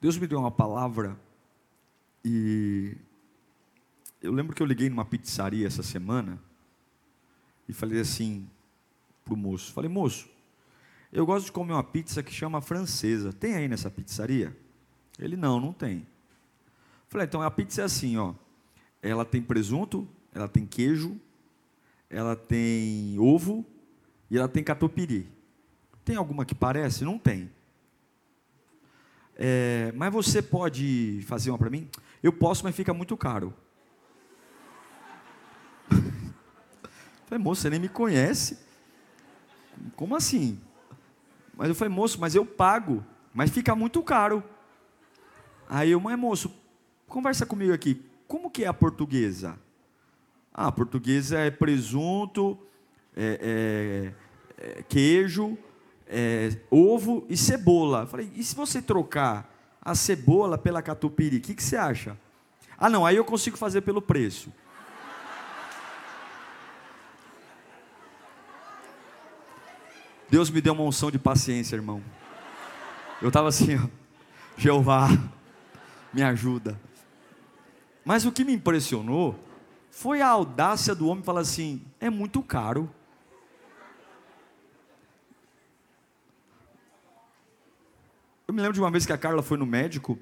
Deus me deu uma palavra e eu lembro que eu liguei numa pizzaria essa semana e falei assim pro moço, falei moço, eu gosto de comer uma pizza que chama francesa. Tem aí nessa pizzaria? Ele não, não tem. Falei, então a pizza é assim, ó. Ela tem presunto, ela tem queijo, ela tem ovo e ela tem catupiry. Tem alguma que parece? Não tem. É, mas você pode fazer uma para mim? Eu posso, mas fica muito caro. Falei, moço, você nem me conhece. Como assim? Mas eu falei, moço, mas eu pago, mas fica muito caro. Aí eu, mas moço, conversa comigo aqui. Como que é a portuguesa? Ah, a portuguesa é presunto, é, é, é queijo, é, ovo e cebola. falei, e se você trocar a cebola pela catupiry, o que, que você acha? Ah, não, aí eu consigo fazer pelo preço. Deus me deu uma unção de paciência, irmão. Eu estava assim, ó, Jeová, me ajuda. Mas o que me impressionou foi a audácia do homem falar assim: é muito caro. Eu me lembro de uma vez que a Carla foi no médico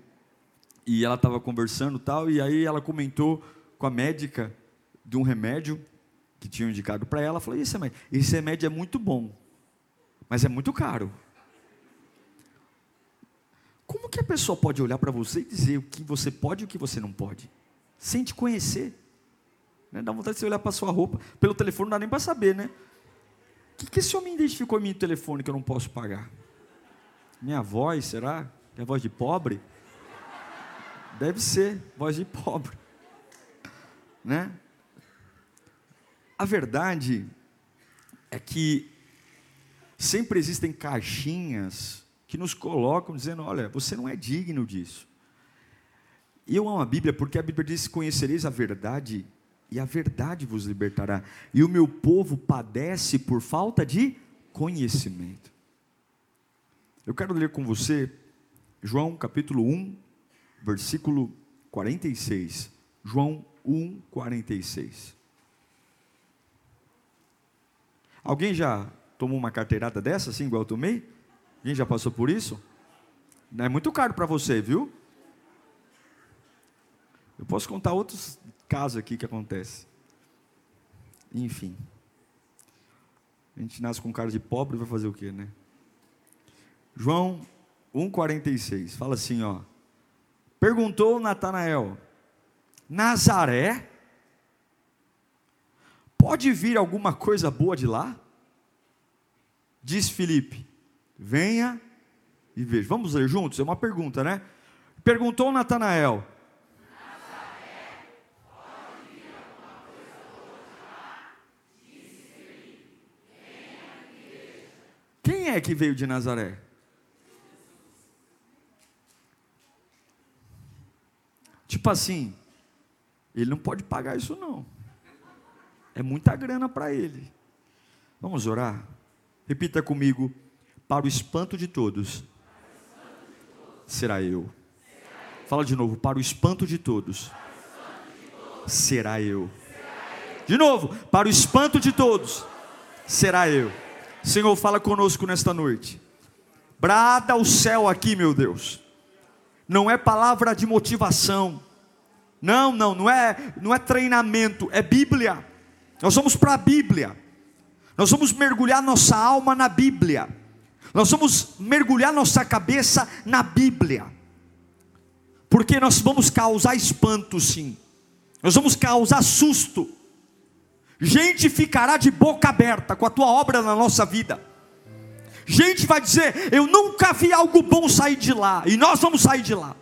e ela estava conversando tal, e aí ela comentou com a médica de um remédio que tinham indicado para ela. Falou: esse remédio, esse remédio é muito bom, mas é muito caro. Como que a pessoa pode olhar para você e dizer o que você pode e o que você não pode? Sem te conhecer. Né? Dá vontade de você olhar para sua roupa. Pelo telefone não dá nem para saber, né? O que, que esse homem identificou em mim no telefone que eu não posso pagar? Minha voz, será? É voz de pobre? Deve ser, voz de pobre. Né? A verdade é que sempre existem caixinhas que nos colocam dizendo: olha, você não é digno disso. E eu amo a Bíblia porque a Bíblia diz: conhecereis a verdade e a verdade vos libertará. E o meu povo padece por falta de conhecimento. Eu quero ler com você João capítulo 1, versículo 46. João 1, 46. Alguém já tomou uma carteirada dessa, assim, igual eu tomei? Alguém já passou por isso? É muito caro para você, viu? Eu posso contar outros casos aqui que acontece. Enfim. A gente nasce com cara de pobre, vai fazer o quê, né? João 1,46, fala assim, ó. Perguntou Natanael: Nazaré? Pode vir alguma coisa boa de lá? Diz Felipe: Venha e veja. Vamos ler juntos? É uma pergunta, né? Perguntou Natanael: Quem é que veio de Nazaré? Tipo assim, ele não pode pagar isso não. É muita grana para ele. Vamos orar? Repita comigo. Para o espanto de todos, será eu. Fala de novo. Para o espanto de todos, será eu. De novo. Para o espanto de todos, será eu. Senhor, fala conosco nesta noite. Brada o céu aqui, meu Deus. Não é palavra de motivação não, não, não é, não é treinamento, é Bíblia. Nós vamos para a Bíblia. Nós vamos mergulhar nossa alma na Bíblia. Nós vamos mergulhar nossa cabeça na Bíblia. Porque nós vamos causar espanto, sim. Nós vamos causar susto. Gente ficará de boca aberta com a tua obra na nossa vida. Gente vai dizer: Eu nunca vi algo bom sair de lá. E nós vamos sair de lá.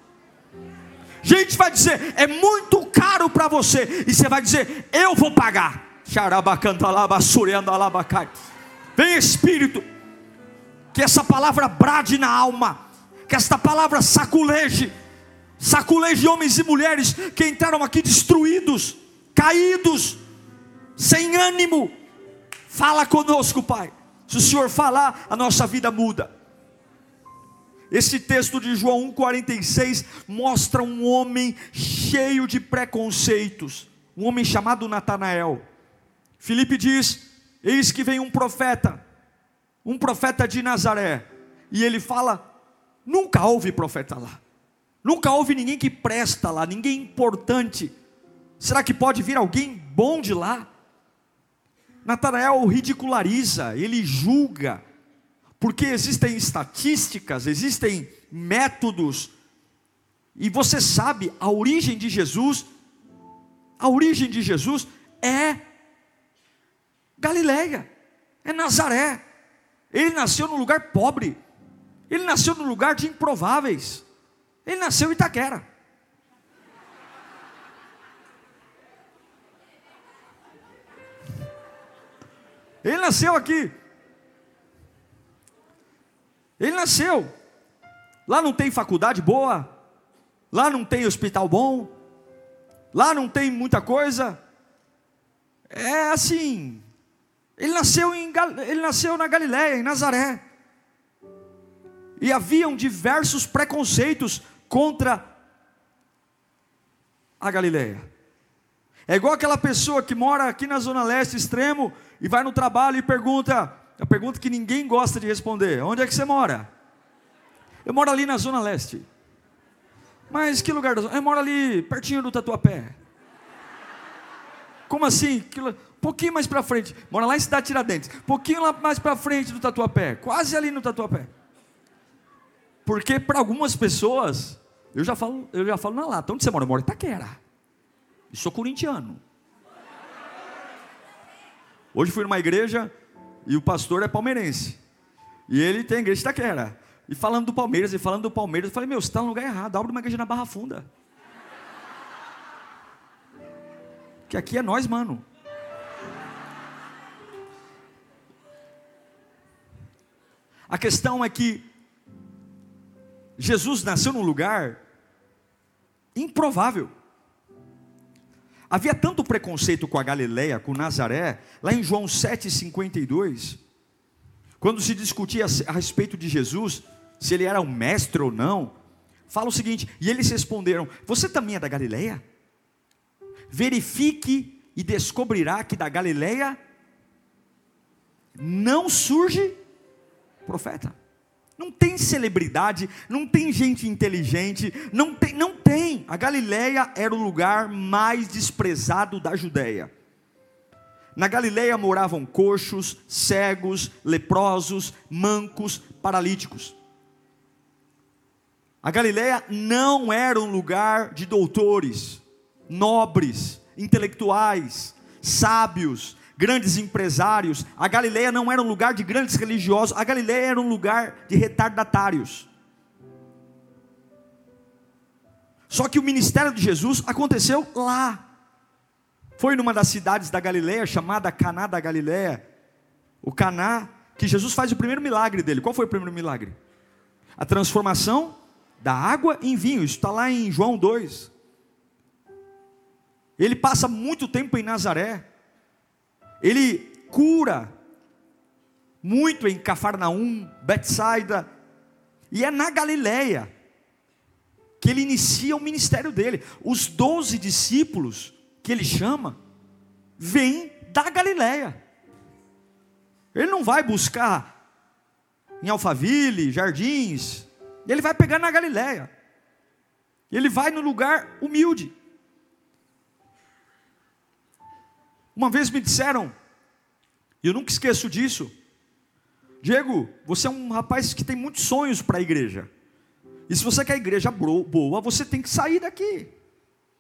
Gente vai dizer, é muito caro para você, e você vai dizer, eu vou pagar. Vem Espírito, que essa palavra brade na alma, que esta palavra saculeje, saculeje homens e mulheres que entraram aqui destruídos, caídos, sem ânimo. Fala conosco, Pai. Se o Senhor falar, a nossa vida muda. Esse texto de João 1,46 mostra um homem cheio de preconceitos, um homem chamado Natanael. Filipe diz: Eis que vem um profeta, um profeta de Nazaré, e ele fala: Nunca houve profeta lá, nunca houve ninguém que presta lá, ninguém importante. Será que pode vir alguém bom de lá? Natanael ridiculariza, ele julga, porque existem estatísticas, existem métodos, e você sabe, a origem de Jesus, a origem de Jesus é Galileia, é Nazaré. Ele nasceu num lugar pobre, ele nasceu num lugar de improváveis, ele nasceu em Itaquera. Ele nasceu aqui. Ele nasceu. Lá não tem faculdade boa. Lá não tem hospital bom. Lá não tem muita coisa. É assim. Ele nasceu, em, ele nasceu na Galiléia, em Nazaré. E haviam diversos preconceitos contra a Galiléia. É igual aquela pessoa que mora aqui na Zona Leste, extremo, e vai no trabalho e pergunta, a pergunta que ninguém gosta de responder: onde é que você mora? Eu moro ali na Zona Leste. Mas que lugar da zona? Eu moro ali, pertinho do Tatuapé. Como assim? Pouquinho mais para frente. Mora lá em Cidade Tiradentes. Pouquinho lá mais para frente do Tatuapé. Quase ali no Tatuapé. Porque para algumas pessoas, eu já falo, eu já falo na lata. Onde você mora? Eu moro em Itaquera. E sou corintiano. Hoje fui numa igreja e o pastor é palmeirense. E ele tem a igreja de Itaquera. E falando do Palmeiras, e falando do Palmeiras, eu falei, meu, você está no lugar errado, abre uma igreja na Barra Funda. Que aqui é nós, mano. A questão é que Jesus nasceu num lugar improvável. Havia tanto preconceito com a Galileia, com Nazaré, lá em João 7,52, quando se discutia a respeito de Jesus, se ele era um mestre ou não, fala o seguinte: e eles responderam: Você também é da Galileia? Verifique e descobrirá que da Galileia não surge profeta. Não tem celebridade, não tem gente inteligente, não tem, não tem. A Galileia era o lugar mais desprezado da Judéia. Na Galileia moravam coxos, cegos, leprosos, mancos, paralíticos. A Galileia não era um lugar de doutores, nobres, intelectuais, sábios, grandes empresários. A Galileia não era um lugar de grandes religiosos, a Galileia era um lugar de retardatários. Só que o ministério de Jesus aconteceu lá. Foi numa das cidades da Galileia, chamada Caná da Galileia. O Caná, que Jesus faz o primeiro milagre dele. Qual foi o primeiro milagre? A transformação da água em vinho. Isso está lá em João 2. Ele passa muito tempo em Nazaré ele cura muito em Cafarnaum, Betsaida, e é na Galileia que ele inicia o ministério dele. Os doze discípulos que ele chama, vêm da Galileia. Ele não vai buscar em Alphaville, Jardins, ele vai pegar na Galileia. Ele vai no lugar humilde. Uma vez me disseram, e eu nunca esqueço disso, Diego, você é um rapaz que tem muitos sonhos para a igreja. E se você quer igreja boa, você tem que sair daqui.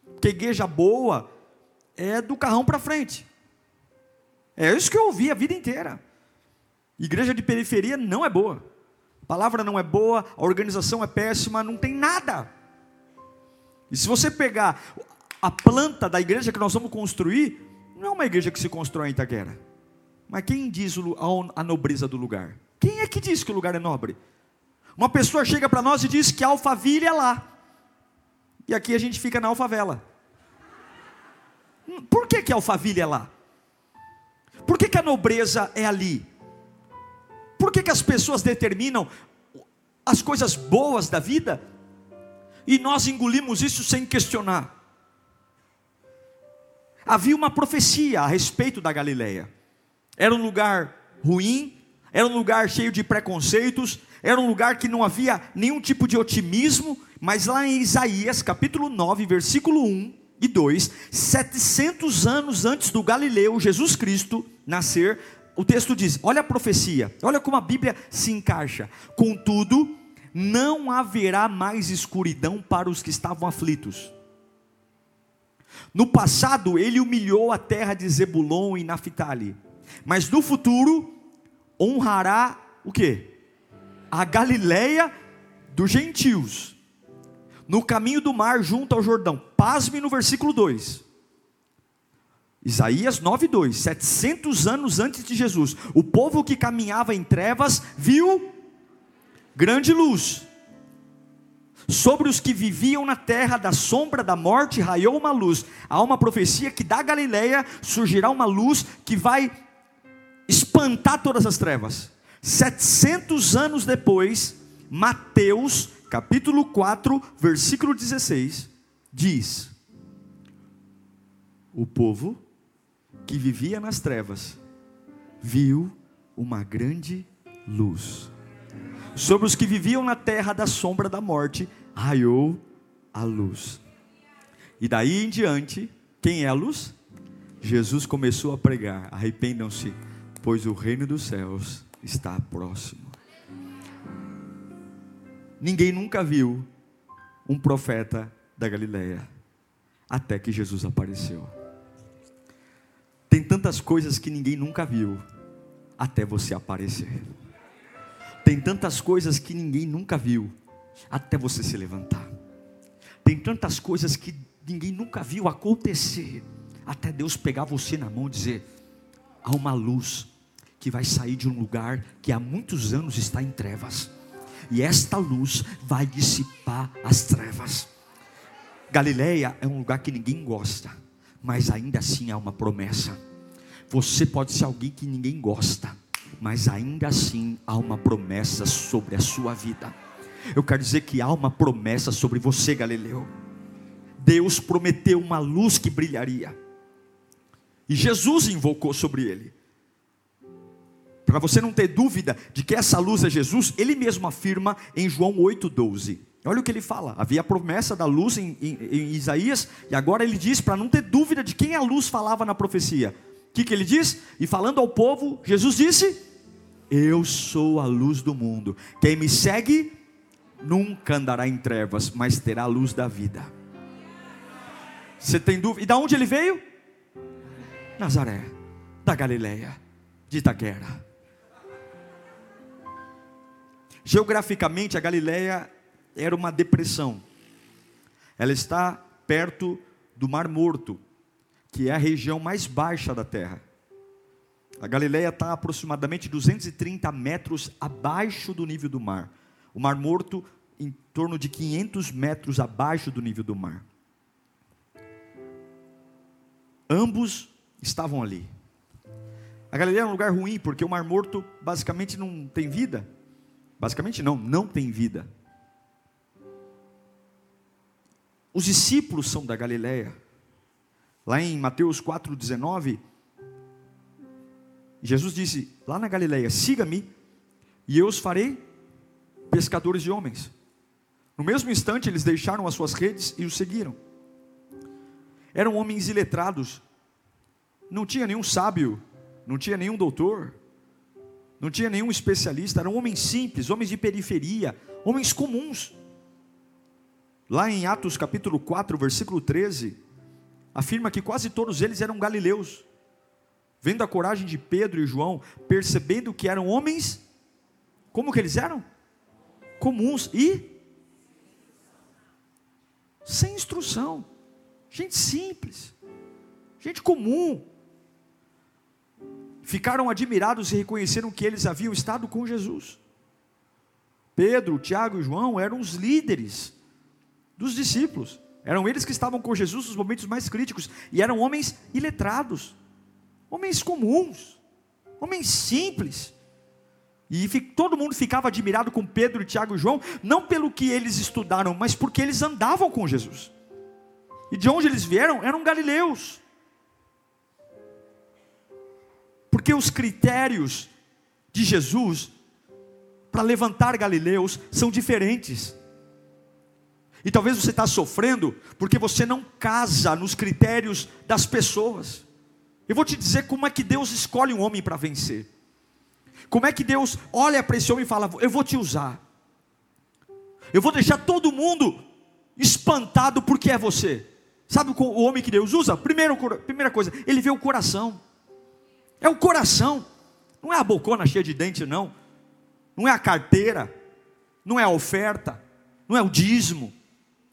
Porque igreja boa é do carrão para frente. É isso que eu ouvi a vida inteira. Igreja de periferia não é boa. A palavra não é boa, a organização é péssima, não tem nada. E se você pegar a planta da igreja que nós vamos construir, não é uma igreja que se constrói em Itaquera. Mas quem diz a nobreza do lugar? Quem é que diz que o lugar é nobre? Uma pessoa chega para nós e diz que a Alphaville é lá. E aqui a gente fica na Alfavela. Por que, que a Alphaville é lá? Por que, que a nobreza é ali? Por que, que as pessoas determinam as coisas boas da vida e nós engolimos isso sem questionar? Havia uma profecia a respeito da Galileia. Era um lugar ruim, era um lugar cheio de preconceitos, era um lugar que não havia nenhum tipo de otimismo, mas lá em Isaías, capítulo 9, versículo 1 e 2, 700 anos antes do Galileu, Jesus Cristo nascer, o texto diz: olha a profecia, olha como a Bíblia se encaixa. Contudo, não haverá mais escuridão para os que estavam aflitos. No passado, ele humilhou a terra de Zebulon e Naphtali, mas no futuro honrará o que? A Galileia dos gentios, no caminho do mar junto ao Jordão. Pasme no versículo 2. Isaías 9:2, 700 anos antes de Jesus, o povo que caminhava em trevas viu grande luz. Sobre os que viviam na terra da sombra da morte raiou uma luz. Há uma profecia que da Galileia surgirá uma luz que vai espantar todas as trevas. 700 anos depois, Mateus, capítulo 4, versículo 16, diz: O povo que vivia nas trevas viu uma grande luz. Sobre os que viviam na terra da sombra da morte, raiou a luz. E daí em diante, quem é a luz? Jesus começou a pregar: arrependam-se, pois o reino dos céus está próximo. Ninguém nunca viu um profeta da Galileia, até que Jesus apareceu. Tem tantas coisas que ninguém nunca viu, até você aparecer. Tem tantas coisas que ninguém nunca viu, até você se levantar. Tem tantas coisas que ninguém nunca viu acontecer, até Deus pegar você na mão e dizer: há uma luz que vai sair de um lugar que há muitos anos está em trevas, e esta luz vai dissipar as trevas. Galileia é um lugar que ninguém gosta, mas ainda assim há uma promessa. Você pode ser alguém que ninguém gosta, mas ainda assim há uma promessa sobre a sua vida. Eu quero dizer que há uma promessa sobre você, Galileu. Deus prometeu uma luz que brilharia, e Jesus invocou sobre ele. Para você não ter dúvida de que essa luz é Jesus, ele mesmo afirma em João 8,12. Olha o que ele fala. Havia a promessa da luz em, em, em Isaías, e agora ele diz para não ter dúvida de quem a luz falava na profecia. Que, que ele diz? E falando ao povo, Jesus disse: Eu sou a luz do mundo. Quem me segue nunca andará em trevas, mas terá a luz da vida. Você tem dúvida? E da onde ele veio? Nazaré, da Galileia, de Itaquera. Geograficamente, a Galileia era uma depressão. Ela está perto do Mar Morto, que é a região mais baixa da Terra. A Galileia está aproximadamente 230 metros abaixo do nível do mar. O Mar Morto em torno de 500 metros abaixo do nível do mar. Ambos estavam ali. A Galileia é um lugar ruim porque o Mar Morto basicamente não tem vida. Basicamente não, não tem vida. Os discípulos são da Galileia. Lá em Mateus 4,19, Jesus disse: lá na Galileia, siga-me, e eu os farei pescadores de homens. No mesmo instante, eles deixaram as suas redes e os seguiram. Eram homens iletrados, não tinha nenhum sábio, não tinha nenhum doutor, não tinha nenhum especialista, eram homens simples, homens de periferia, homens comuns. Lá em Atos capítulo 4, versículo 13, afirma que quase todos eles eram galileus. Vendo a coragem de Pedro e João, percebendo que eram homens, como que eles eram? Comuns e sem instrução, gente simples, gente comum. Ficaram admirados e reconheceram que eles haviam estado com Jesus. Pedro, Tiago e João eram os líderes dos discípulos. Eram eles que estavam com Jesus nos momentos mais críticos. E eram homens iletrados, homens comuns, homens simples. E todo mundo ficava admirado com Pedro, Tiago e João, não pelo que eles estudaram, mas porque eles andavam com Jesus. E de onde eles vieram? Eram galileus. Porque os critérios de Jesus para levantar galileus são diferentes. E talvez você está sofrendo porque você não casa nos critérios das pessoas. Eu vou te dizer como é que Deus escolhe um homem para vencer. Como é que Deus olha para esse homem e fala: Eu vou te usar. Eu vou deixar todo mundo espantado porque é você. Sabe o homem que Deus usa? Primeiro, primeira coisa, ele vê o coração. É o coração. Não é a bocona cheia de dente, não. Não é a carteira. Não é a oferta. Não é o dízimo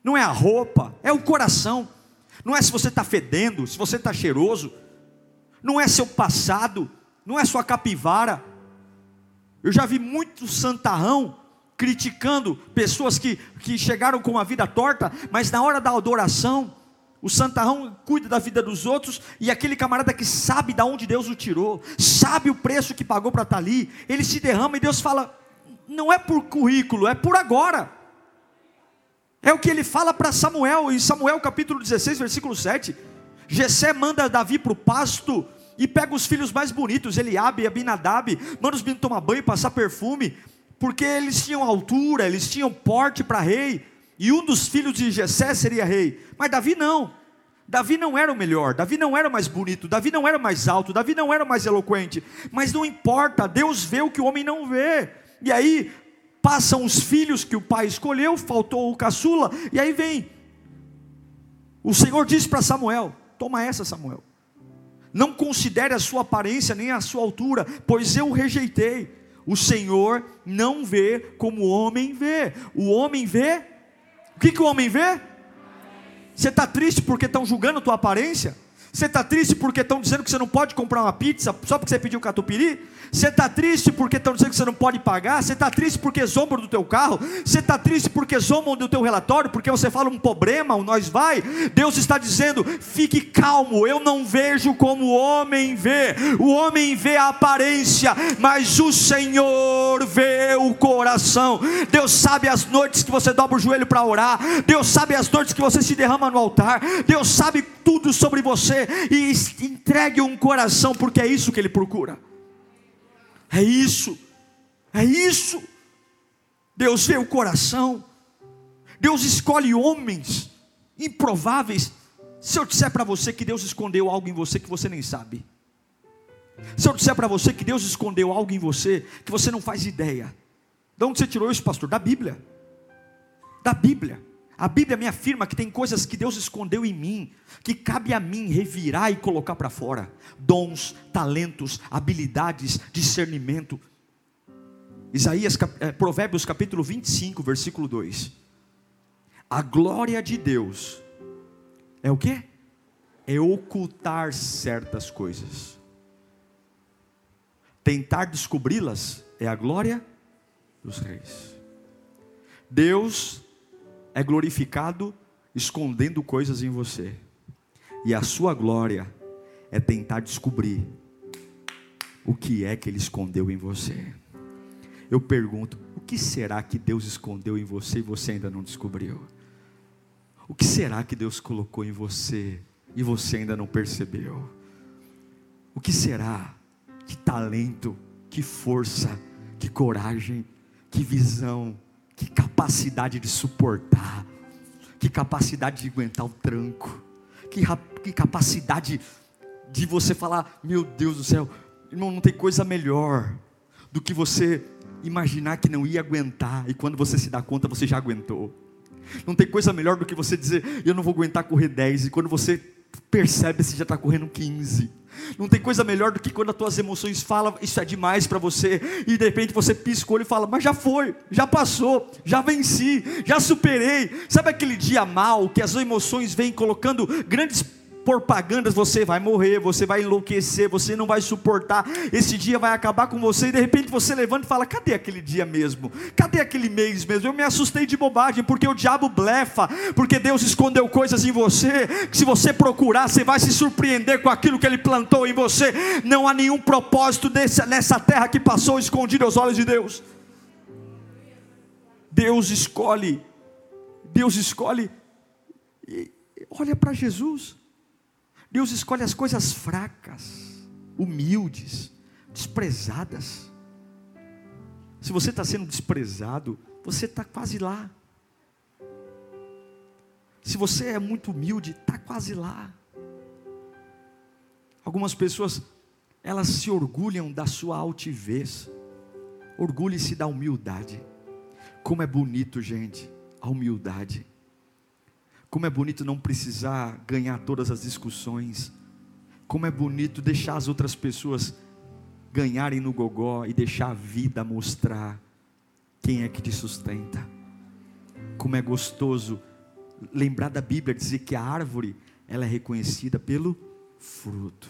não é a roupa, é o coração. Não é se você está fedendo, se você está cheiroso, não é seu passado, não é sua capivara. Eu já vi muito santarrão criticando pessoas que, que chegaram com uma vida torta, mas na hora da adoração, o santarrão cuida da vida dos outros e aquele camarada que sabe de onde Deus o tirou, sabe o preço que pagou para estar tá ali, ele se derrama e Deus fala: não é por currículo, é por agora. É o que ele fala para Samuel, em Samuel capítulo 16, versículo 7. Jessé manda Davi para o pasto e pega os filhos mais bonitos, Eliabe e Abinadab, manda os meninos tomar banho, passar perfume, porque eles tinham altura, eles tinham porte para rei, e um dos filhos de Jessé seria rei. Mas Davi não. Davi não era o melhor, Davi não era mais bonito, Davi não era mais alto, Davi não era mais eloquente. Mas não importa, Deus vê o que o homem não vê. E aí passam os filhos que o pai escolheu, faltou o caçula, e aí vem. O Senhor disse para Samuel: Toma essa, Samuel. Não considere a sua aparência nem a sua altura, pois eu o rejeitei. O Senhor não vê como o homem vê. O homem vê. O que, que o homem vê? Você está triste porque estão julgando a tua aparência? Você está triste porque estão dizendo que você não pode comprar uma pizza só porque você pediu catupiry? Você está triste porque estão dizendo que você não pode pagar? Você está triste porque zombam do teu carro? Você está triste porque zombam do teu relatório? Porque você fala um problema, um nós vai? Deus está dizendo: fique calmo, eu não vejo como o homem vê. O homem vê a aparência, mas o Senhor vê o coração. Deus sabe as noites que você dobra o joelho para orar. Deus sabe as noites que você se derrama no altar. Deus sabe tudo sobre e entregue um coração, porque é isso que Ele procura. É isso, é isso. Deus vê o coração, Deus escolhe homens improváveis. Se eu disser para você que Deus escondeu algo em você que você nem sabe, se eu disser para você que Deus escondeu algo em você que você não faz ideia, de onde você tirou isso, pastor? Da Bíblia, da Bíblia. A Bíblia me afirma que tem coisas que Deus escondeu em mim, que cabe a mim revirar e colocar para fora: dons, talentos, habilidades, discernimento. Isaías, é, Provérbios capítulo 25, versículo 2. A glória de Deus é o que? É ocultar certas coisas. Tentar descobri-las é a glória dos reis. Deus é glorificado escondendo coisas em você. E a sua glória é tentar descobrir o que é que ele escondeu em você. Eu pergunto: o que será que Deus escondeu em você e você ainda não descobriu? O que será que Deus colocou em você e você ainda não percebeu? O que será? Que talento, que força, que coragem, que visão que capacidade de suportar, que capacidade de aguentar o tranco, que, que capacidade de você falar: Meu Deus do céu, irmão, não tem coisa melhor do que você imaginar que não ia aguentar e quando você se dá conta você já aguentou. Não tem coisa melhor do que você dizer: Eu não vou aguentar correr 10 e quando você percebe você já está correndo 15. Não tem coisa melhor do que quando as tuas emoções falam, isso é demais para você, e de repente você pisca o olho e fala, mas já foi, já passou, já venci, já superei. Sabe aquele dia mal que as emoções vêm colocando grandes propagandas, você vai morrer, você vai enlouquecer, você não vai suportar, esse dia vai acabar com você, e de repente você levanta e fala: cadê aquele dia mesmo? Cadê aquele mês mesmo? Eu me assustei de bobagem, porque o diabo blefa, porque Deus escondeu coisas em você, que se você procurar, você vai se surpreender com aquilo que Ele plantou em você. Não há nenhum propósito nessa terra que passou escondido aos olhos de Deus. Deus escolhe, Deus escolhe, olha para Jesus. Deus escolhe as coisas fracas, humildes, desprezadas. Se você está sendo desprezado, você está quase lá. Se você é muito humilde, está quase lá. Algumas pessoas, elas se orgulham da sua altivez. Orgulhe-se da humildade. Como é bonito, gente, a humildade. Como é bonito não precisar ganhar todas as discussões. Como é bonito deixar as outras pessoas ganharem no gogó e deixar a vida mostrar quem é que te sustenta. Como é gostoso lembrar da Bíblia dizer que a árvore ela é reconhecida pelo fruto.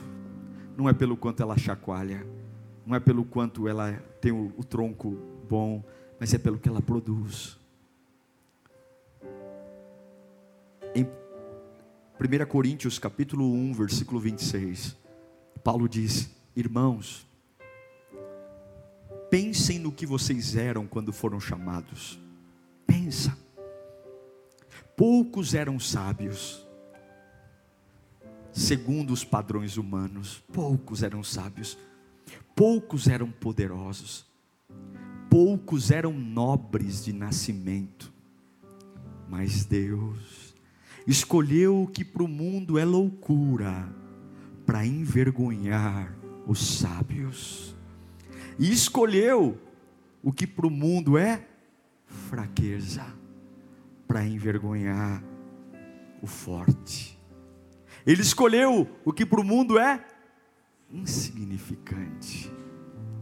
Não é pelo quanto ela chacoalha, não é pelo quanto ela tem o, o tronco bom, mas é pelo que ela produz. Em 1 Coríntios capítulo 1, versículo 26, Paulo diz: Irmãos, pensem no que vocês eram quando foram chamados. Pensa. Poucos eram sábios, segundo os padrões humanos. Poucos eram sábios. Poucos eram poderosos. Poucos eram nobres de nascimento. Mas Deus escolheu o que para o mundo é loucura, para envergonhar os sábios, e escolheu o que para o mundo é fraqueza, para envergonhar o forte. Ele escolheu o que para o mundo é insignificante,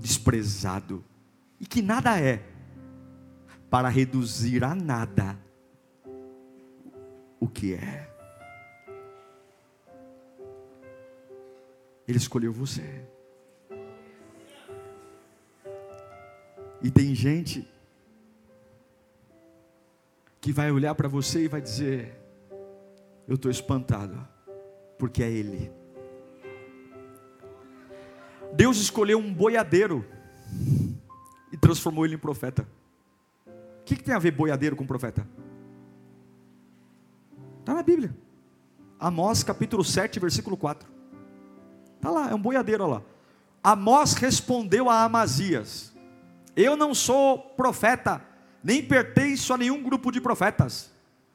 desprezado, e que nada é, para reduzir a nada o que é. Ele escolheu você. E tem gente que vai olhar para você e vai dizer: Eu estou espantado, porque é Ele. Deus escolheu um boiadeiro e transformou ele em profeta. O que, que tem a ver boiadeiro com profeta? Está na Bíblia. Amós capítulo 7, versículo 4. Está lá, é um boiadeiro olha lá. Amós respondeu a Amazias: Eu não sou profeta, nem pertenço a nenhum grupo de profetas.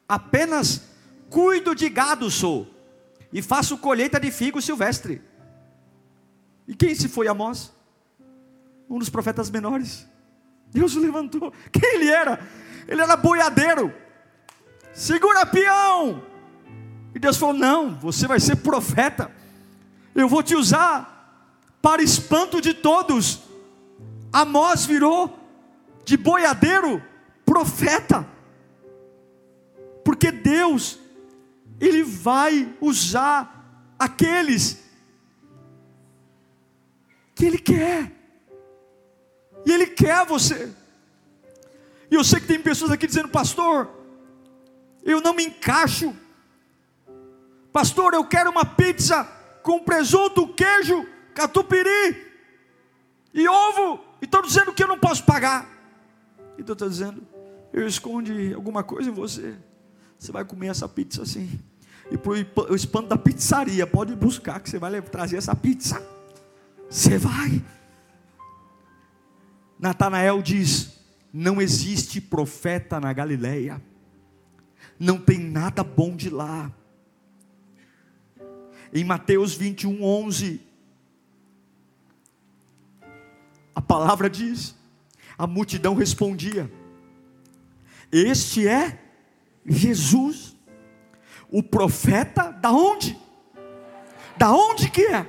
Apenas cuido de gado sou, e faço colheita de figo silvestre. E quem se foi Amós? Um dos profetas menores. Deus o levantou. Quem ele era? Ele era boiadeiro segura peão. E Deus falou: Não, você vai ser profeta. Eu vou te usar para espanto de todos. Amós virou de boiadeiro profeta. Porque Deus, Ele vai usar aqueles que Ele quer. E Ele quer você. E eu sei que tem pessoas aqui dizendo, pastor, eu não me encaixo. Pastor, eu quero uma pizza com presunto, queijo, catupiry e ovo. E estou dizendo que eu não posso pagar. E Deus está dizendo, eu escondi alguma coisa em você. Você vai comer essa pizza assim. E para o espanto da pizzaria, pode buscar que você vai trazer essa pizza. Você vai. Natanael diz: não existe profeta na Galileia não tem nada bom de lá. Em Mateus 21, 11, a palavra diz: a multidão respondia: Este é Jesus, o profeta, da onde? Da onde que é?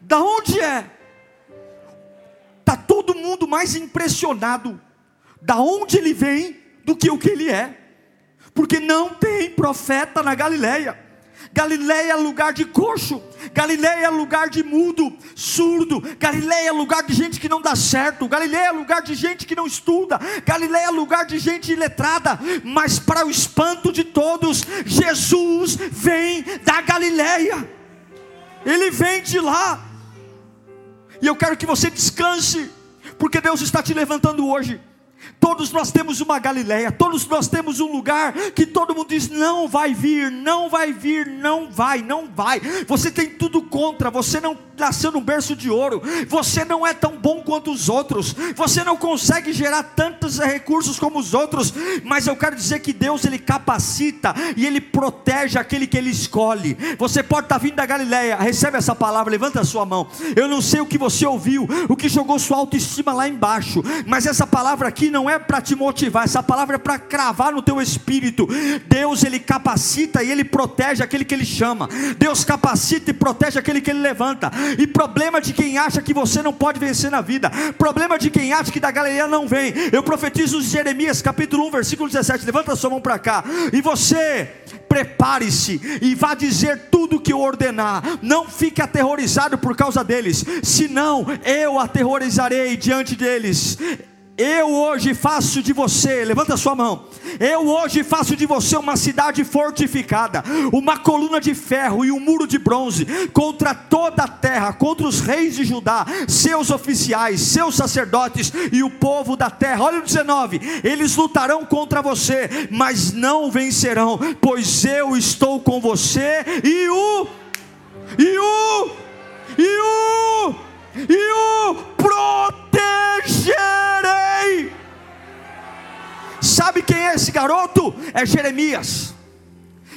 Da onde é? Tá todo mundo mais impressionado da onde ele vem do que o que ele é. Porque não tem profeta na Galileia. Galileia é lugar de coxo, Galileia é lugar de mudo, surdo, Galileia é lugar de gente que não dá certo, Galileia é lugar de gente que não estuda, Galileia é lugar de gente iletrada, mas para o espanto de todos, Jesus vem da Galileia. Ele vem de lá. E eu quero que você descanse, porque Deus está te levantando hoje. Todos nós temos uma Galileia, todos nós temos um lugar que todo mundo diz: não vai vir, não vai vir, não vai, não vai. Você tem tudo contra, você não nasceu num berço de ouro, você não é tão bom quanto os outros, você não consegue gerar tantos recursos como os outros, mas eu quero dizer que Deus ele capacita e ele protege aquele que ele escolhe. Você pode estar vindo da Galileia, recebe essa palavra, levanta a sua mão. Eu não sei o que você ouviu, o que jogou sua autoestima lá embaixo, mas essa palavra aqui não é para te motivar, essa palavra é para cravar no teu espírito. Deus ele capacita e ele protege aquele que ele chama. Deus capacita e protege aquele que ele levanta. E problema de quem acha que você não pode vencer na vida. Problema de quem acha que da galeria não vem. Eu profetizo Jeremias capítulo 1, versículo 17. Levanta a sua mão para cá. E você prepare-se e vá dizer tudo que eu ordenar. Não fique aterrorizado por causa deles, senão eu aterrorizarei diante deles. Eu hoje faço de você, levanta sua mão. Eu hoje faço de você uma cidade fortificada, uma coluna de ferro e um muro de bronze contra toda a terra, contra os reis de Judá, seus oficiais, seus sacerdotes e o povo da terra. Olha o 19: eles lutarão contra você, mas não vencerão, pois eu estou com você e o e o e o e o protegerei. Sabe quem é esse garoto? É Jeremias.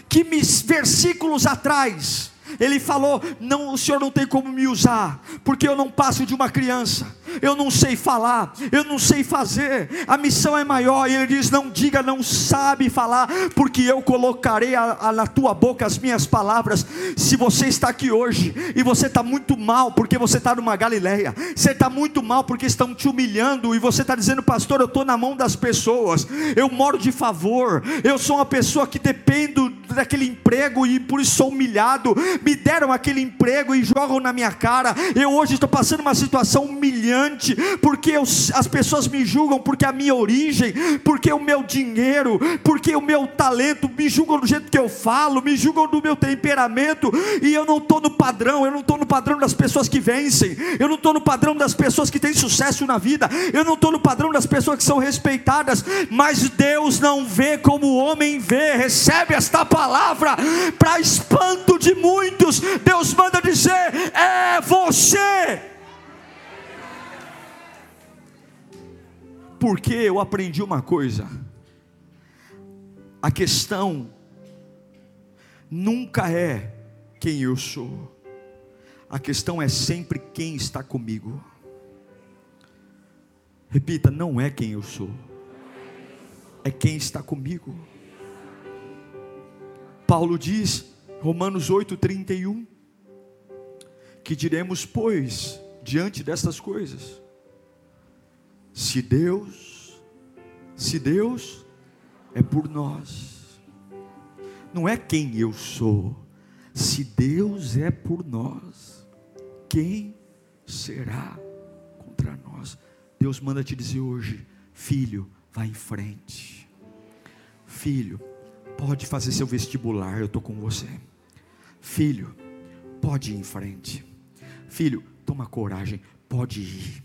Que versículos atrás ele falou: Não, o senhor não tem como me usar, porque eu não passo de uma criança, eu não sei falar, eu não sei fazer, a missão é maior. E ele diz: Não diga, não sabe falar, porque eu colocarei a, a, na tua boca as minhas palavras. Se você está aqui hoje e você está muito mal, porque você está numa Galileia, você está muito mal porque estão te humilhando, e você está dizendo, pastor, eu estou na mão das pessoas, eu moro de favor, eu sou uma pessoa que dependo daquele emprego e por isso sou humilhado me deram aquele emprego e jogam na minha cara. Eu hoje estou passando uma situação humilhante, porque eu, as pessoas me julgam porque a minha origem, porque o meu dinheiro, porque o meu talento, me julgam do jeito que eu falo, me julgam do meu temperamento, e eu não estou no padrão, eu não estou no padrão das pessoas que vencem, eu não estou no padrão das pessoas que têm sucesso na vida, eu não estou no padrão das pessoas que são respeitadas, mas Deus não vê como o homem vê, recebe esta palavra para espanto de muitos muitos, Deus manda dizer: é você. Porque eu aprendi uma coisa: a questão nunca é quem eu sou, a questão é sempre quem está comigo. Repita, não é quem eu sou, é quem está comigo. Paulo diz: Romanos 8:31 que diremos, pois, diante destas coisas? Se Deus, se Deus é por nós, não é quem eu sou, se Deus é por nós, quem será contra nós? Deus manda te dizer hoje, filho, vá em frente, filho, pode fazer seu vestibular, eu estou com você. Filho, pode ir em frente. Filho, toma coragem, pode ir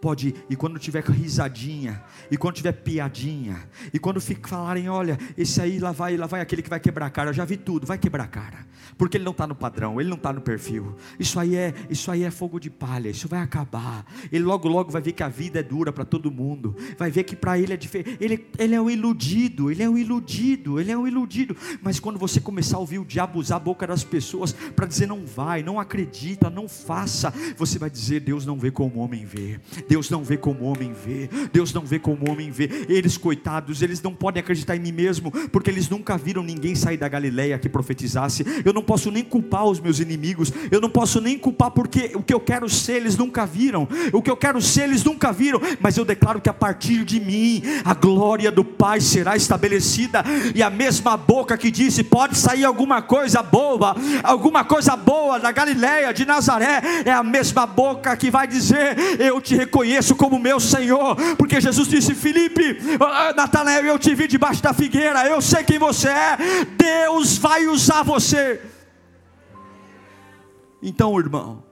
pode. E quando tiver risadinha, e quando tiver piadinha, e quando falarem, olha, esse aí lá vai, lá vai aquele que vai quebrar a cara, eu já vi tudo, vai quebrar a cara, porque ele não está no padrão, ele não está no perfil. Isso aí é, isso aí é fogo de palha, isso vai acabar. Ele logo logo vai ver que a vida é dura para todo mundo, vai ver que para ele é diferente. Ele, ele é um iludido, ele é um iludido, ele é um iludido. Mas quando você começar a ouvir o diabo usar a boca das pessoas para dizer não vai, não acredita, não faça, você vai dizer Deus não vê como o homem vê. Deus não vê como o homem vê. Deus não vê como o homem vê. Eles, coitados, eles não podem acreditar em mim mesmo, porque eles nunca viram ninguém sair da Galileia que profetizasse. Eu não posso nem culpar os meus inimigos. Eu não posso nem culpar porque o que eu quero ser eles nunca viram. O que eu quero ser eles nunca viram. Mas eu declaro que a partir de mim a glória do Pai será estabelecida e a mesma boca que disse pode sair alguma coisa boa, alguma coisa boa da Galileia, de Nazaré, é a mesma boca que vai dizer: Eu te reconheço como meu Senhor, porque Jesus disse: Felipe, Natanael, eu te vi debaixo da figueira, eu sei quem você é, Deus vai usar você. Então, irmão,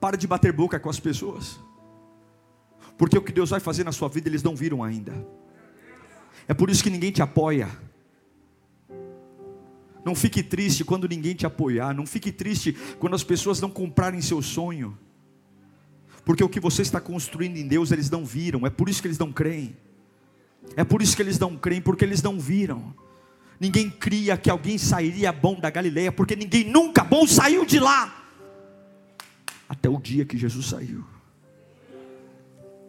para de bater boca com as pessoas, porque o que Deus vai fazer na sua vida eles não viram ainda. É por isso que ninguém te apoia. Não fique triste quando ninguém te apoiar. Não fique triste quando as pessoas não comprarem seu sonho. Porque o que você está construindo em Deus, eles não viram. É por isso que eles não creem. É por isso que eles não creem, porque eles não viram. Ninguém cria que alguém sairia bom da Galileia, porque ninguém nunca bom saiu de lá. Até o dia que Jesus saiu.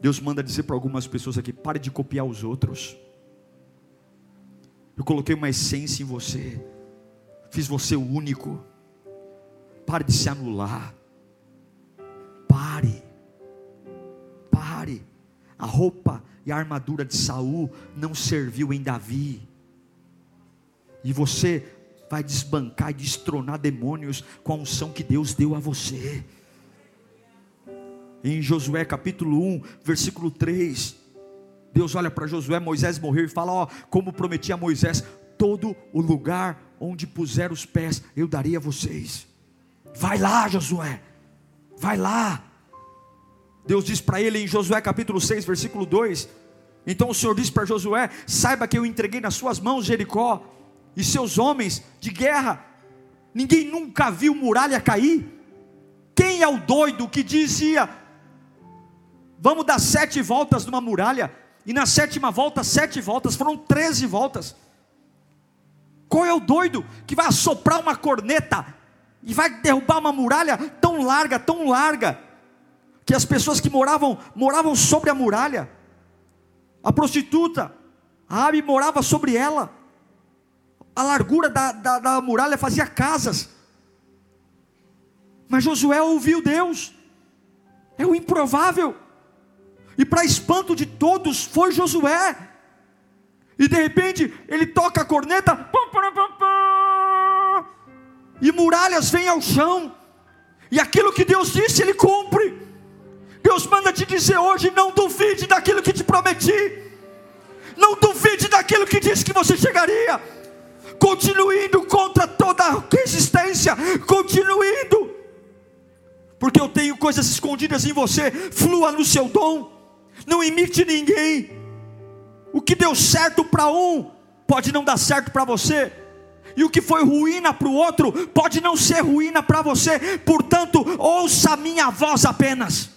Deus manda dizer para algumas pessoas aqui: pare de copiar os outros. Eu coloquei uma essência em você fiz você único. Pare de se anular. Pare. A roupa e a armadura de Saul não serviu em Davi. E você vai desbancar e destronar demônios com a unção que Deus deu a você. Em Josué capítulo 1, versículo 3, Deus olha para Josué, Moisés morreu e fala: Ó, como prometi a Moisés, todo o lugar onde puser os pés, eu darei a vocês. Vai lá, Josué, vai lá. Deus diz para ele em Josué capítulo 6, versículo 2: Então o Senhor disse para Josué: Saiba que eu entreguei nas suas mãos Jericó e seus homens de guerra. Ninguém nunca viu muralha cair. Quem é o doido que dizia: Vamos dar sete voltas numa muralha? E na sétima volta, sete voltas, foram treze voltas. Qual é o doido que vai assoprar uma corneta e vai derrubar uma muralha tão larga, tão larga, que as pessoas que moravam moravam sobre a muralha. A prostituta, a Abi morava sobre ela. A largura da, da, da muralha fazia casas. Mas Josué ouviu Deus. É o improvável. E para espanto de todos foi Josué. E de repente ele toca a corneta, e muralhas vêm ao chão, e aquilo que Deus disse, Ele cumpre. Deus manda te dizer hoje: não duvide daquilo que te prometi, não duvide daquilo que disse que você chegaria, continue indo contra toda resistência, continue indo, porque eu tenho coisas escondidas em você, flua no seu dom, não imite ninguém, o que deu certo para um, pode não dar certo para você. E o que foi ruína para o outro, pode não ser ruína para você. Portanto, ouça a minha voz apenas.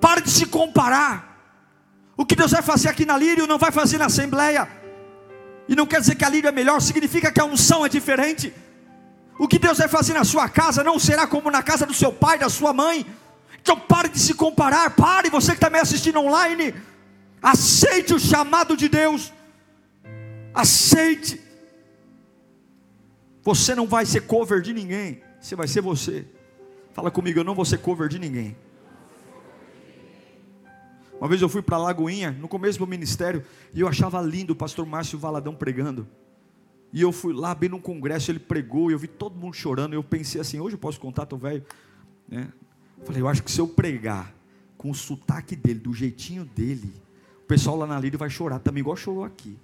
Pare de se comparar. O que Deus vai fazer aqui na Lírio não vai fazer na Assembleia. E não quer dizer que a Lírio é melhor, significa que a unção é diferente. O que Deus vai fazer na sua casa não será como na casa do seu pai, da sua mãe. Então pare de se comparar, pare, você que está me assistindo online. Aceite o chamado de Deus. Aceite. Você não vai ser cover de ninguém. Você vai ser você. Fala comigo, eu não vou ser cover de ninguém. Uma vez eu fui para Lagoinha, no começo do ministério, e eu achava lindo o pastor Márcio Valadão pregando. E eu fui lá, bem num congresso, ele pregou, e eu vi todo mundo chorando. E eu pensei assim: hoje eu posso contar, teu velho. Né? Falei, eu acho que se eu pregar com o sotaque dele, do jeitinho dele, pessoal lá na Lídia vai chorar também, igual chorou aqui.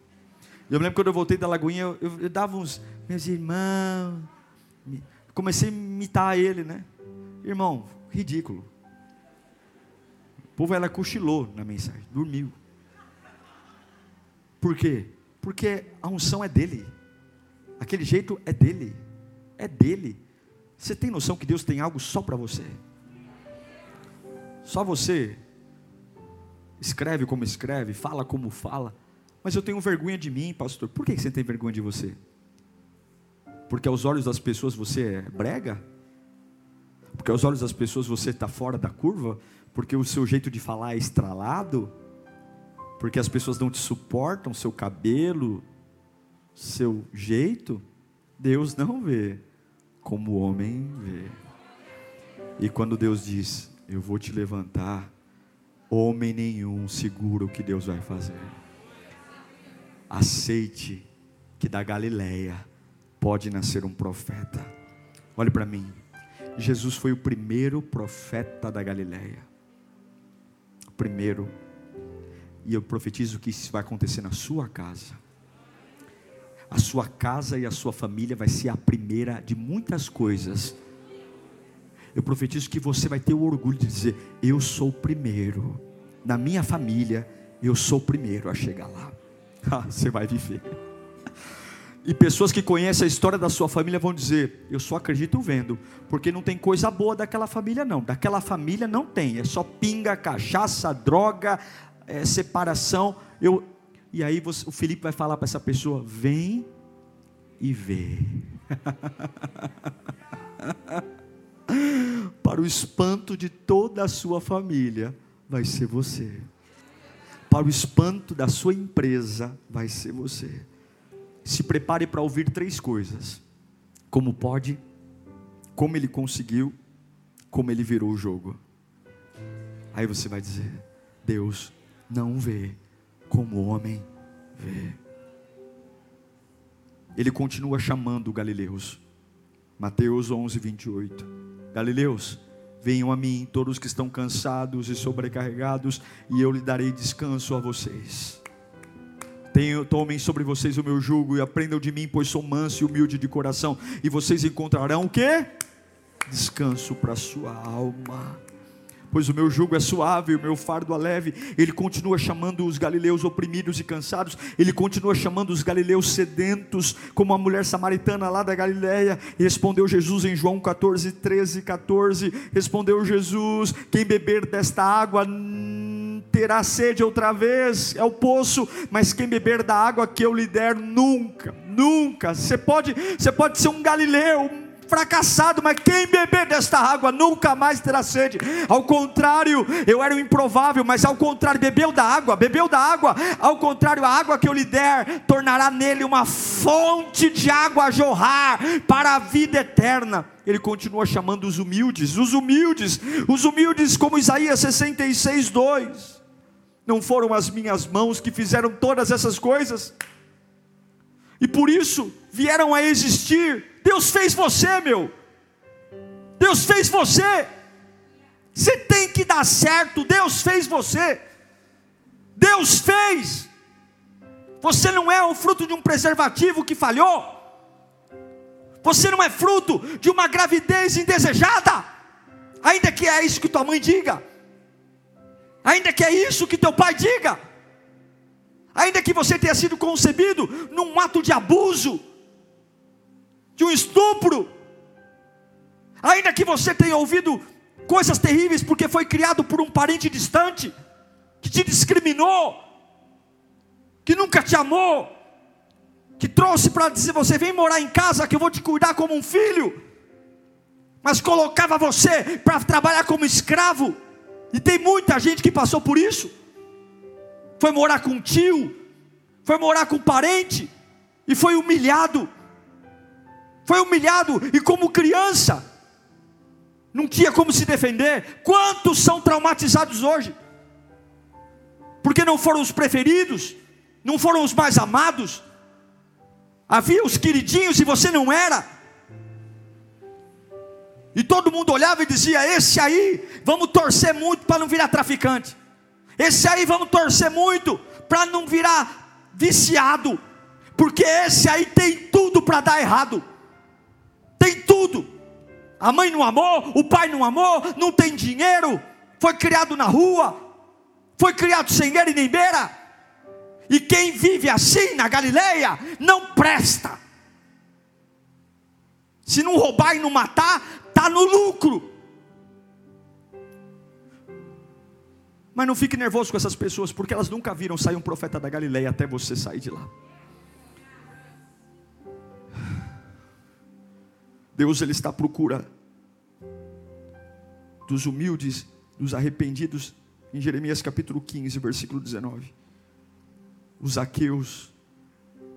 Eu me lembro quando eu voltei da Lagoinha, eu, eu, eu dava uns, meus irmãos, comecei a imitar ele, né? Irmão, ridículo. Povo ela cochilou na mensagem, dormiu. Por quê? Porque a unção é dele. Aquele jeito é dele. É dele. Você tem noção que Deus tem algo só para você? Só você escreve como escreve, fala como fala, mas eu tenho vergonha de mim, pastor. Por que você tem vergonha de você? Porque aos olhos das pessoas você é brega? Porque aos olhos das pessoas você está fora da curva, porque o seu jeito de falar é estralado, porque as pessoas não te suportam, seu cabelo, seu jeito, Deus não vê como o homem vê. E quando Deus diz: Eu vou te levantar, homem nenhum segura o que Deus vai fazer. Aceite que da Galileia pode nascer um profeta. Olhe para mim. Jesus foi o primeiro profeta da Galileia. Primeiro. E eu profetizo que isso vai acontecer na sua casa. A sua casa e a sua família vai ser a primeira de muitas coisas. Eu profetizo que você vai ter o orgulho de dizer: Eu sou o primeiro. Na minha família, eu sou o primeiro a chegar lá. Ah, você vai viver. E pessoas que conhecem a história da sua família vão dizer: Eu só acredito vendo, porque não tem coisa boa daquela família, não. Daquela família não tem, é só pinga, cachaça, droga, é, separação. Eu... E aí você, o Felipe vai falar para essa pessoa: Vem e vê. para o espanto de toda a sua família, vai ser você. Para o espanto da sua empresa, vai ser você se prepare para ouvir três coisas: como pode, como ele conseguiu, como ele virou o jogo. Aí você vai dizer: Deus não vê como o homem vê. Ele continua chamando Galileus. Mateus 11, 28. Galileus, venham a mim todos que estão cansados e sobrecarregados, e eu lhe darei descanso a vocês. Tenho, tomem sobre vocês o meu jugo e aprendam de mim, pois sou manso e humilde de coração, e vocês encontrarão o que? Descanso para a sua alma pois o meu jugo é suave, o meu fardo é leve. Ele continua chamando os galileus oprimidos e cansados, ele continua chamando os galileus sedentos, como a mulher samaritana lá da Galileia. respondeu Jesus em João 14, 13, 14: Respondeu Jesus: Quem beber desta água terá sede outra vez, é o poço, mas quem beber da água que eu lhe der, nunca, nunca. Você pode, você pode ser um galileu, fracassado, mas quem beber desta água nunca mais terá sede. Ao contrário, eu era o improvável, mas ao contrário, bebeu da água, bebeu da água. Ao contrário, a água que eu lhe der tornará nele uma fonte de água a jorrar para a vida eterna. Ele continua chamando os humildes, os humildes, os humildes, como Isaías 66, 2. Não foram as minhas mãos que fizeram todas essas coisas, e por isso vieram a existir Deus fez você, meu. Deus fez você. Você tem que dar certo. Deus fez você. Deus fez. Você não é o fruto de um preservativo que falhou. Você não é fruto de uma gravidez indesejada. Ainda que é isso que tua mãe diga. Ainda que é isso que teu pai diga. Ainda que você tenha sido concebido num ato de abuso de um estupro, ainda que você tenha ouvido coisas terríveis porque foi criado por um parente distante, que te discriminou, que nunca te amou, que trouxe para dizer: você vem morar em casa que eu vou te cuidar como um filho, mas colocava você para trabalhar como escravo, e tem muita gente que passou por isso, foi morar com um tio, foi morar com um parente, e foi humilhado, foi humilhado e, como criança, não tinha como se defender. Quantos são traumatizados hoje? Porque não foram os preferidos, não foram os mais amados. Havia os queridinhos e você não era. E todo mundo olhava e dizia: Esse aí, vamos torcer muito para não virar traficante. Esse aí, vamos torcer muito para não virar viciado. Porque esse aí tem tudo para dar errado tem tudo. A mãe não amou, o pai não amou, não tem dinheiro, foi criado na rua, foi criado sem guerra e nem beira. E quem vive assim na Galileia não presta. Se não roubar e não matar, está no lucro. Mas não fique nervoso com essas pessoas, porque elas nunca viram sair um profeta da Galileia até você sair de lá. Deus ele está à procura dos humildes, dos arrependidos, em Jeremias capítulo 15, versículo 19. Os Zaqueus,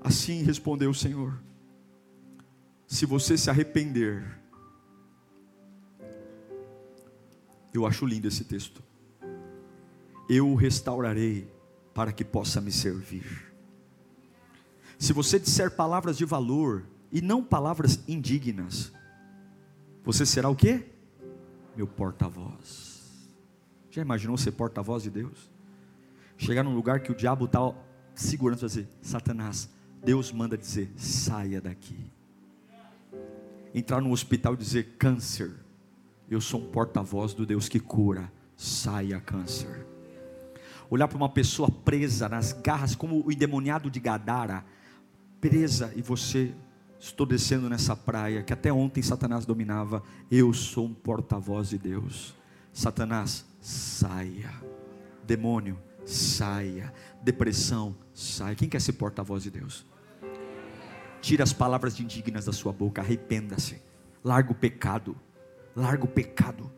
assim respondeu o Senhor: Se você se arrepender, eu acho lindo esse texto, eu o restaurarei para que possa me servir. Se você disser palavras de valor e não palavras indignas, você será o quê? Meu porta-voz. Já imaginou ser porta-voz de Deus? Chegar num lugar que o diabo está segurando você, Satanás, Deus manda dizer: saia daqui. Entrar no hospital e dizer: câncer, eu sou um porta-voz do Deus que cura, saia câncer. Olhar para uma pessoa presa nas garras, como o endemoniado de Gadara, presa, e você Estou descendo nessa praia que até ontem Satanás dominava. Eu sou um porta-voz de Deus. Satanás, saia. Demônio, saia. Depressão, saia. Quem quer ser porta-voz de Deus? Tira as palavras indignas da sua boca, arrependa-se. Larga o pecado. Larga o pecado.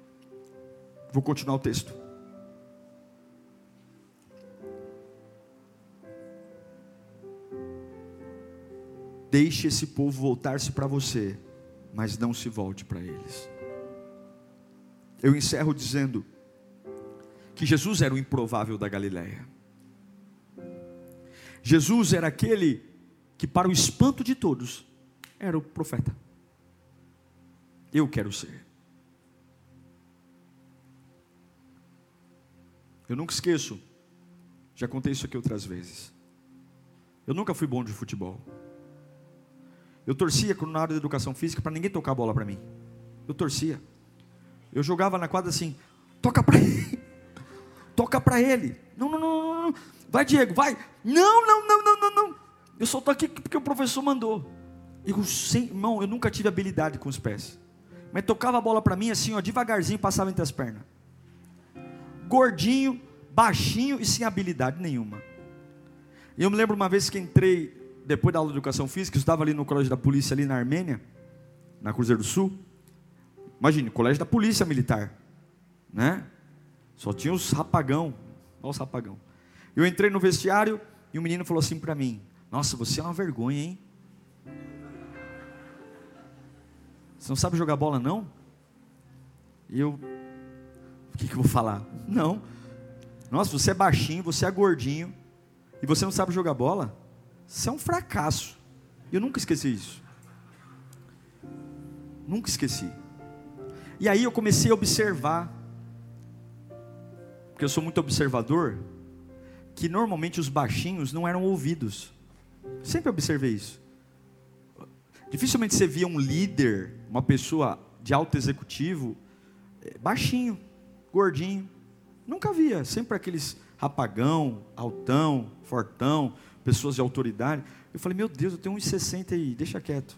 Vou continuar o texto. Deixe esse povo voltar-se para você, mas não se volte para eles. Eu encerro dizendo que Jesus era o improvável da Galileia. Jesus era aquele que, para o espanto de todos, era o profeta. Eu quero ser. Eu nunca esqueço, já contei isso aqui outras vezes. Eu nunca fui bom de futebol. Eu torcia na área da educação física para ninguém tocar a bola para mim. Eu torcia. Eu jogava na quadra assim, toca para ele. toca para ele. Não, não, não, não, Vai, Diego, vai. Não, não, não, não, não, não. Eu só estou aqui porque o professor mandou. Eu, sem, irmão, eu nunca tive habilidade com os pés. Mas tocava a bola para mim assim, ó, devagarzinho, passava entre as pernas. Gordinho, baixinho e sem habilidade nenhuma. E eu me lembro uma vez que entrei depois da aula de educação física, eu estava ali no colégio da polícia, ali na Armênia, na Cruzeiro do Sul. Imagine, colégio da polícia militar, né? Só tinha os rapagão, olha os rapagão. Eu entrei no vestiário e o menino falou assim para mim: Nossa, você é uma vergonha, hein? Você não sabe jogar bola, não? E eu, o que, que eu vou falar? Não. Nossa, você é baixinho, você é gordinho, e você não sabe jogar bola? Isso é um fracasso. Eu nunca esqueci isso. Nunca esqueci. E aí eu comecei a observar, porque eu sou muito observador, que normalmente os baixinhos não eram ouvidos. Sempre observei isso. Dificilmente você via um líder, uma pessoa de alto executivo, eh, baixinho, gordinho. Nunca via. Sempre aqueles rapagão, altão, fortão, pessoas de autoridade. Eu falei, meu Deus, eu tenho 1,60 aí, deixa quieto.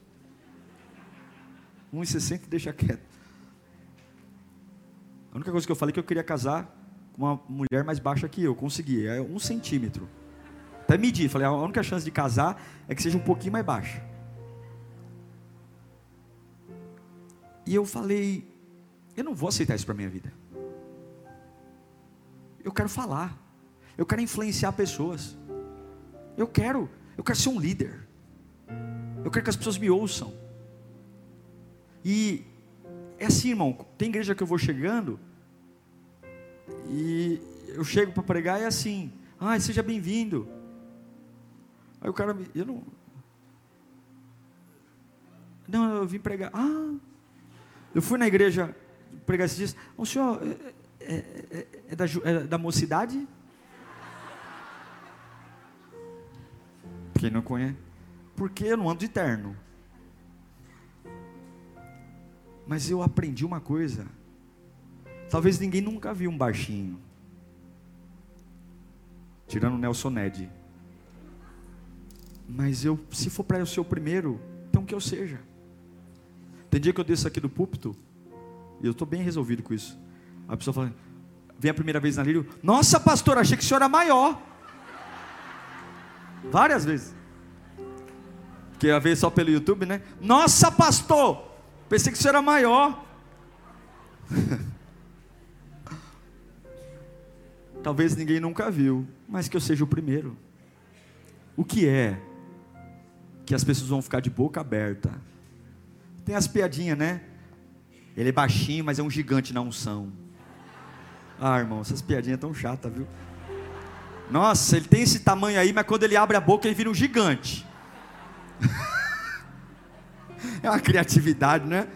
1,60 e deixa quieto. A única coisa que eu falei é que eu queria casar com uma mulher mais baixa que eu, consegui, é um centímetro. Até medi, falei, a única chance de casar é que seja um pouquinho mais baixa. E eu falei, eu não vou aceitar isso para minha vida. Eu quero falar. Eu quero influenciar pessoas. Eu quero, eu quero ser um líder. Eu quero que as pessoas me ouçam. E é assim, irmão. Tem igreja que eu vou chegando e eu chego para pregar e é assim: "Ai, seja bem-vindo". Aí o cara me, eu não Não, eu vim pregar. Ah, eu fui na igreja pregar esses dias. O senhor é, é, é, é da, é da mocidade? Quem não conhece? Porque eu não ando de terno. Mas eu aprendi uma coisa. Talvez ninguém nunca viu um baixinho. Tirando o Nelson Ned. Mas eu, se for para eu ser o primeiro, então que eu seja. Tem dia que eu desço aqui do púlpito, e eu estou bem resolvido com isso. A pessoa fala, vem a primeira vez na lírio, nossa pastor, achei que o senhor era maior. Várias vezes. Que ia ver só pelo YouTube, né? Nossa, pastor! Pensei que isso era maior. talvez ninguém nunca viu, mas que eu seja o primeiro. O que é que as pessoas vão ficar de boca aberta? Tem as piadinhas, né? Ele é baixinho, mas é um gigante na unção. Ah, irmão, essas piadinhas tão chatas, viu? Nossa, ele tem esse tamanho aí, mas quando ele abre a boca, ele vira um gigante. é uma criatividade, né?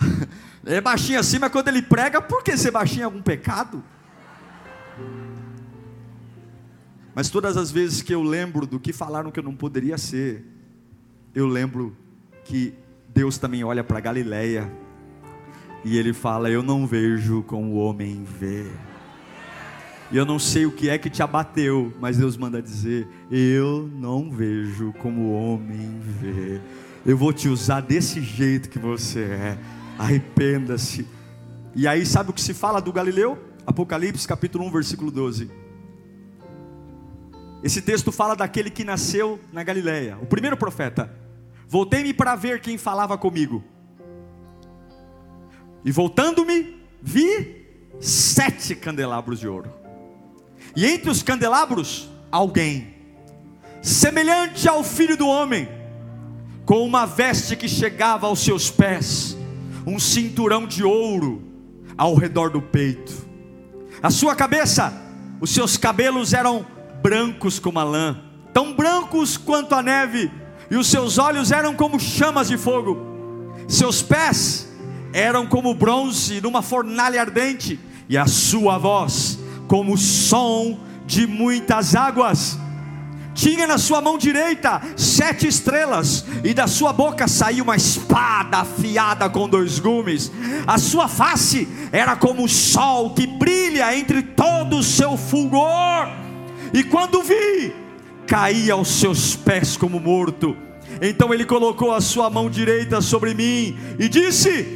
Ele é baixinho assim, mas quando ele prega, por que ser baixinho é algum pecado? Mas todas as vezes que eu lembro do que falaram que eu não poderia ser, eu lembro que Deus também olha para Galileia e ele fala: Eu não vejo como o homem vê. E eu não sei o que é que te abateu, mas Deus manda dizer: Eu não vejo como o homem vê. Eu vou te usar desse jeito que você é. Arrependa-se. E aí, sabe o que se fala do Galileu? Apocalipse capítulo 1, versículo 12. Esse texto fala daquele que nasceu na Galileia, o primeiro profeta. Voltei-me para ver quem falava comigo. E voltando-me, vi sete candelabros de ouro. E entre os candelabros, alguém, semelhante ao filho do homem, com uma veste que chegava aos seus pés, um cinturão de ouro ao redor do peito. A sua cabeça, os seus cabelos eram brancos como a lã, tão brancos quanto a neve, e os seus olhos eram como chamas de fogo. Seus pés eram como bronze numa fornalha ardente, e a sua voz como o som de muitas águas. Tinha na sua mão direita sete estrelas, e da sua boca saía uma espada afiada com dois gumes. A sua face era como o sol que brilha entre todo o seu fulgor. E quando vi, caí aos seus pés como morto. Então ele colocou a sua mão direita sobre mim e disse: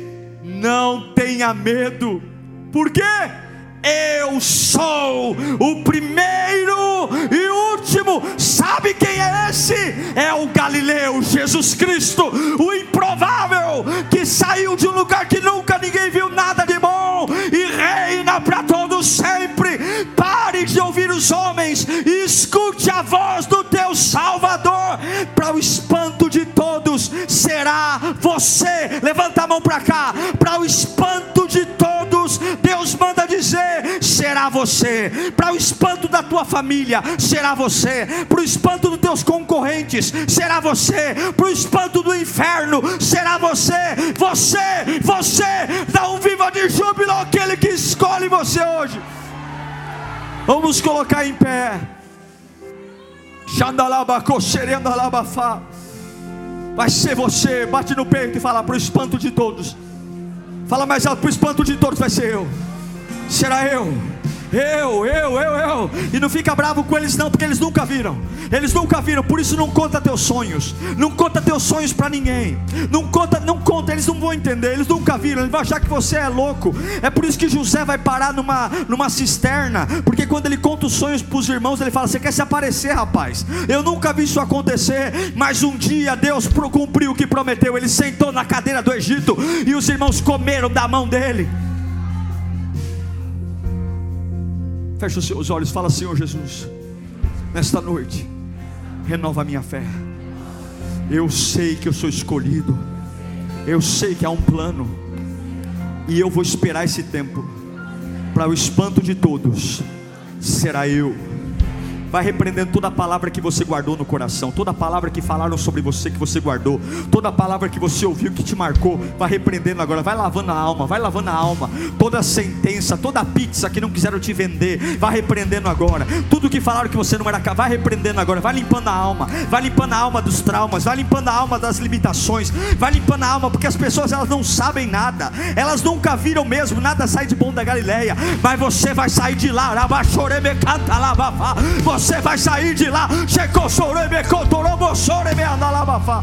Não tenha medo, por quê? Eu sou o primeiro e último. Sabe quem é esse? É o Galileu, Jesus Cristo, o improvável, que saiu de um lugar que nunca ninguém viu nada de bom e reina para todos sempre. Pare de ouvir os homens e escute a voz do teu Salvador. Para o espanto de todos, será você. Levanta a mão para cá. Para o espanto de todos, Deus manda dizer será você. Para o espanto da tua família, será você. Para o espanto dos teus concorrentes, será você. Para o espanto do inferno, será você. Você, você, dá um viva de júbilo àquele que escolhe você hoje. Vamos colocar em pé. Vai ser você, bate no peito e fala para o espanto de todos. Fala mais alto, para o espanto de todos vai ser eu será eu. Eu, eu, eu, eu. E não fica bravo com eles não, porque eles nunca viram. Eles nunca viram, por isso não conta teus sonhos. Não conta teus sonhos para ninguém. Não conta, não conta, eles não vão entender. Eles nunca viram, eles vão achar que você é louco. É por isso que José vai parar numa, numa cisterna, porque quando ele conta os sonhos para os irmãos, ele fala: "Você quer se aparecer, rapaz? Eu nunca vi isso acontecer, mas um dia Deus cumpriu o que prometeu. Ele sentou na cadeira do Egito e os irmãos comeram da mão dele. Feche os seus olhos, fala, Senhor Jesus, nesta noite, renova a minha fé. Eu sei que eu sou escolhido, eu sei que há um plano, e eu vou esperar esse tempo, para o espanto de todos, será eu Vai repreendendo toda a palavra que você guardou no coração, toda palavra que falaram sobre você que você guardou, toda palavra que você ouviu que te marcou. Vai repreendendo agora, vai lavando a alma, vai lavando a alma. Toda sentença, toda pizza que não quiseram te vender, vai repreendendo agora. Tudo que falaram que você não era capaz, vai repreendendo agora. Vai limpando a alma, vai limpando a alma dos traumas, vai limpando a alma das limitações, vai limpando a alma, porque as pessoas elas não sabem nada, elas nunca viram mesmo, nada sai de bom da Galileia, mas você vai sair de lá, você vai sair de lá. Chegou, chorei, me contorou, chorei, me andalabafá.